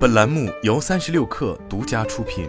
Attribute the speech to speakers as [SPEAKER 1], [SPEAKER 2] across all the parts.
[SPEAKER 1] 本栏目由三十六氪独家出品。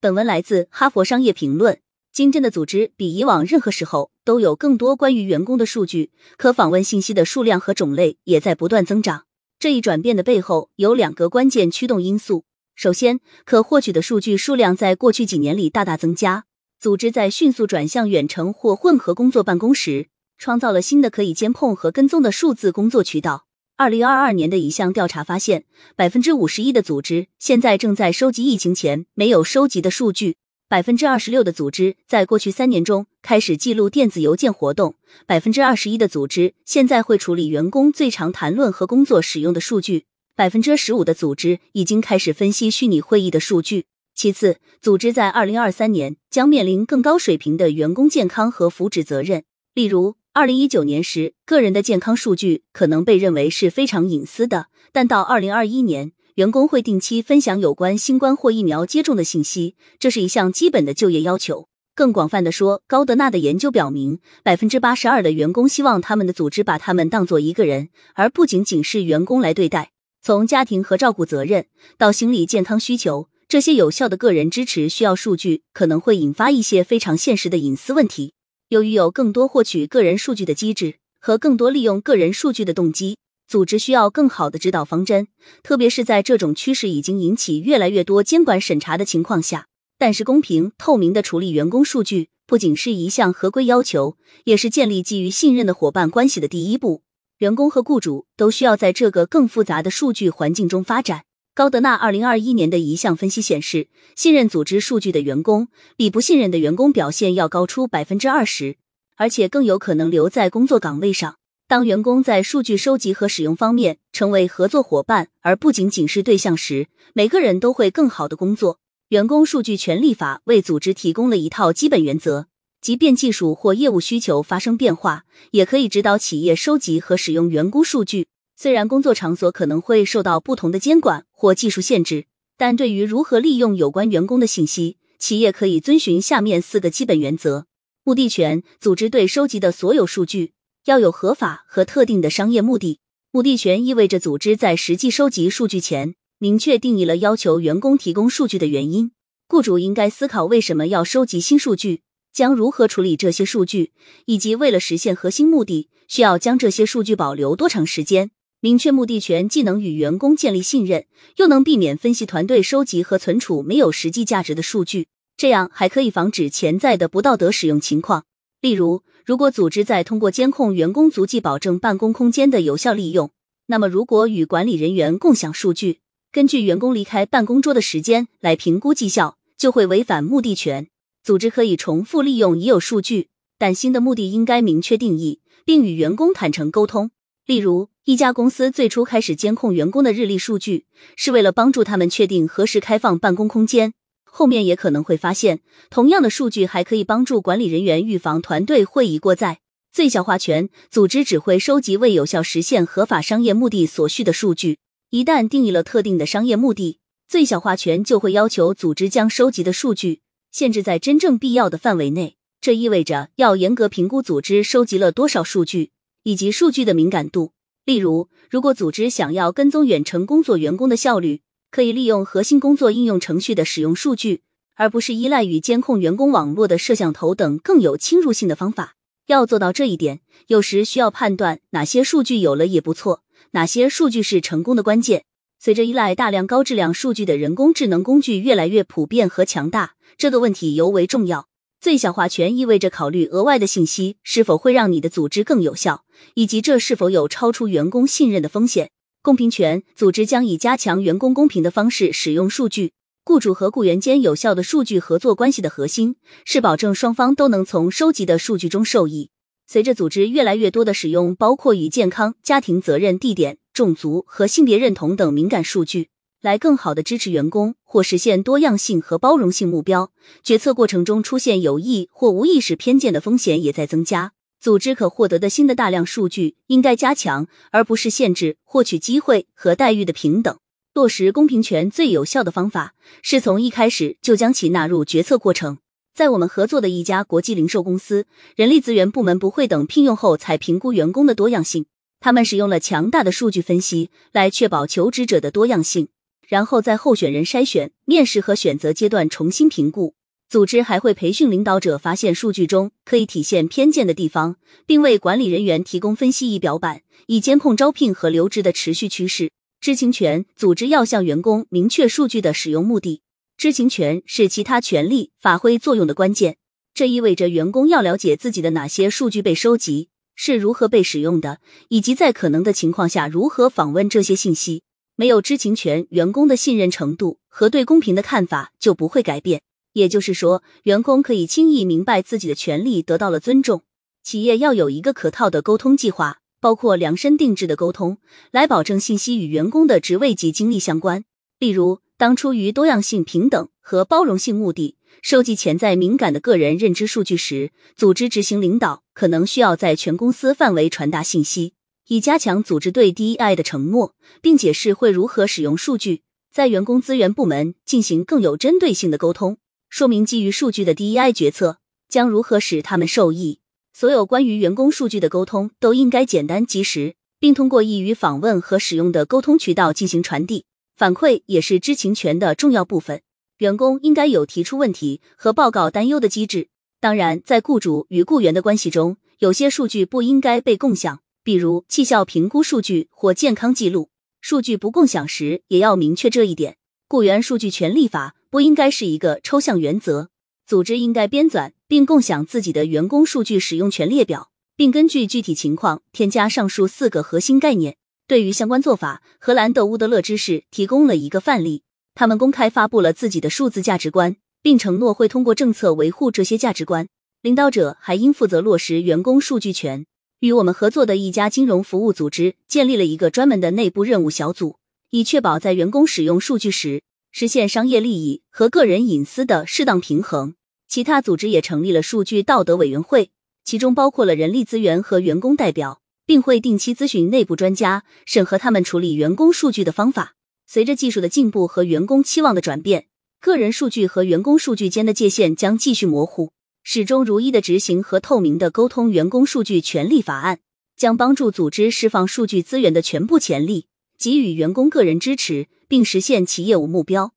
[SPEAKER 2] 本文来自《哈佛商业评论》。今天的组织比以往任何时候都有更多关于员工的数据，可访问信息的数量和种类也在不断增长。这一转变的背后有两个关键驱动因素：首先，可获取的数据数量在过去几年里大大增加，组织在迅速转向远程或混合工作办公时。创造了新的可以监控和跟踪的数字工作渠道。二零二二年的一项调查发现，百分之五十一的组织现在正在收集疫情前没有收集的数据。百分之二十六的组织在过去三年中开始记录电子邮件活动。百分之二十一的组织现在会处理员工最常谈论和工作使用的数据。百分之十五的组织已经开始分析虚拟会议的数据。其次，组织在二零二三年将面临更高水平的员工健康和福祉责任，例如。二零一九年时，个人的健康数据可能被认为是非常隐私的，但到二零二一年，员工会定期分享有关新冠或疫苗接种的信息，这是一项基本的就业要求。更广泛的说，高德纳的研究表明，百分之八十二的员工希望他们的组织把他们当做一个人，而不仅仅是员工来对待。从家庭和照顾责任到心理健康需求，这些有效的个人支持需要数据，可能会引发一些非常现实的隐私问题。由于有更多获取个人数据的机制和更多利用个人数据的动机，组织需要更好的指导方针，特别是在这种趋势已经引起越来越多监管审查的情况下。但是，公平透明的处理员工数据不仅是一项合规要求，也是建立基于信任的伙伴关系的第一步。员工和雇主都需要在这个更复杂的数据环境中发展。高德纳二零二一年的一项分析显示，信任组织数据的员工比不信任的员工表现要高出百分之二十，而且更有可能留在工作岗位上。当员工在数据收集和使用方面成为合作伙伴，而不仅仅是对象时，每个人都会更好的工作。员工数据权利法为组织提供了一套基本原则，即便技术或业务需求发生变化，也可以指导企业收集和使用员工数据。虽然工作场所可能会受到不同的监管或技术限制，但对于如何利用有关员工的信息，企业可以遵循下面四个基本原则：目的权，组织对收集的所有数据要有合法和特定的商业目的。目的权意味着组织在实际收集数据前，明确定义了要求员工提供数据的原因。雇主应该思考为什么要收集新数据，将如何处理这些数据，以及为了实现核心目的，需要将这些数据保留多长时间。明确目的权既能与员工建立信任，又能避免分析团队收集和存储没有实际价值的数据，这样还可以防止潜在的不道德使用情况。例如，如果组织在通过监控员工足迹保证办公空间的有效利用，那么如果与管理人员共享数据，根据员工离开办公桌的时间来评估绩效，就会违反目的权。组织可以重复利用已有数据，但新的目的应该明确定义，并与员工坦诚沟通。例如，一家公司最初开始监控员工的日历数据，是为了帮助他们确定何时开放办公空间。后面也可能会发现，同样的数据还可以帮助管理人员预防团队会议过载。最小化权，组织只会收集为有效实现合法商业目的所需的数据。一旦定义了特定的商业目的，最小化权就会要求组织将收集的数据限制在真正必要的范围内。这意味着要严格评估组织收集了多少数据。以及数据的敏感度。例如，如果组织想要跟踪远程工作员工的效率，可以利用核心工作应用程序的使用数据，而不是依赖于监控员工网络的摄像头等更有侵入性的方法。要做到这一点，有时需要判断哪些数据有了也不错，哪些数据是成功的关键。随着依赖大量高质量数据的人工智能工具越来越普遍和强大，这个问题尤为重要。最小化权意味着考虑额外的信息是否会让你的组织更有效，以及这是否有超出员工信任的风险。公平权，组织将以加强员工公平的方式使用数据。雇主和雇员间有效的数据合作关系的核心是保证双方都能从收集的数据中受益。随着组织越来越多的使用包括与健康、家庭责任、地点、种族和性别认同等敏感数据。来更好的支持员工或实现多样性和包容性目标，决策过程中出现有意或无意识偏见的风险也在增加。组织可获得的新的大量数据应该加强，而不是限制获取机会和待遇的平等。落实公平权最有效的方法是从一开始就将其纳入决策过程。在我们合作的一家国际零售公司，人力资源部门不会等聘用后才评估员工的多样性。他们使用了强大的数据分析来确保求职者的多样性，然后在候选人筛选、面试和选择阶段重新评估。组织还会培训领导者发现数据中可以体现偏见的地方，并为管理人员提供分析仪表板，以监控招聘和留职的持续趋势。知情权组织要向员工明确数据的使用目的，知情权是其他权利发挥作用的关键。这意味着员工要了解自己的哪些数据被收集，是如何被使用的，以及在可能的情况下如何访问这些信息。没有知情权，员工的信任程度和对公平的看法就不会改变。也就是说，员工可以轻易明白自己的权利得到了尊重。企业要有一个可靠的沟通计划，包括量身定制的沟通，来保证信息与员工的职位及经历相关。例如，当出于多样性、平等和包容性目的收集潜在敏感的个人认知数据时，组织执行领导可能需要在全公司范围传达信息，以加强组织对 DEI 的承诺，并解释会如何使用数据，在员工资源部门进行更有针对性的沟通。说明基于数据的 DEI 决策将如何使他们受益。所有关于员工数据的沟通都应该简单及时，并通过易于访问和使用的沟通渠道进行传递。反馈也是知情权的重要部分。员工应该有提出问题和报告担忧的机制。当然，在雇主与雇员的关系中，有些数据不应该被共享，比如绩效评估数据或健康记录。数据不共享时，也要明确这一点。雇员数据权利法。不应该是一个抽象原则。组织应该编纂并共享自己的员工数据使用权列表，并根据具体情况添加上述四个核心概念。对于相关做法，荷兰的乌德勒知识提供了一个范例。他们公开发布了自己的数字价值观，并承诺会通过政策维护这些价值观。领导者还应负责落实员工数据权。与我们合作的一家金融服务组织建立了一个专门的内部任务小组，以确保在员工使用数据时。实现商业利益和个人隐私的适当平衡。其他组织也成立了数据道德委员会，其中包括了人力资源和员工代表，并会定期咨询内部专家，审核他们处理员工数据的方法。随着技术的进步和员工期望的转变，个人数据和员工数据间的界限将继续模糊。始终如一的执行和透明的沟通员工数据权利法案，将帮助组织释放数据资源的全部潜力，给予员工个人支持。并实现其业务目标。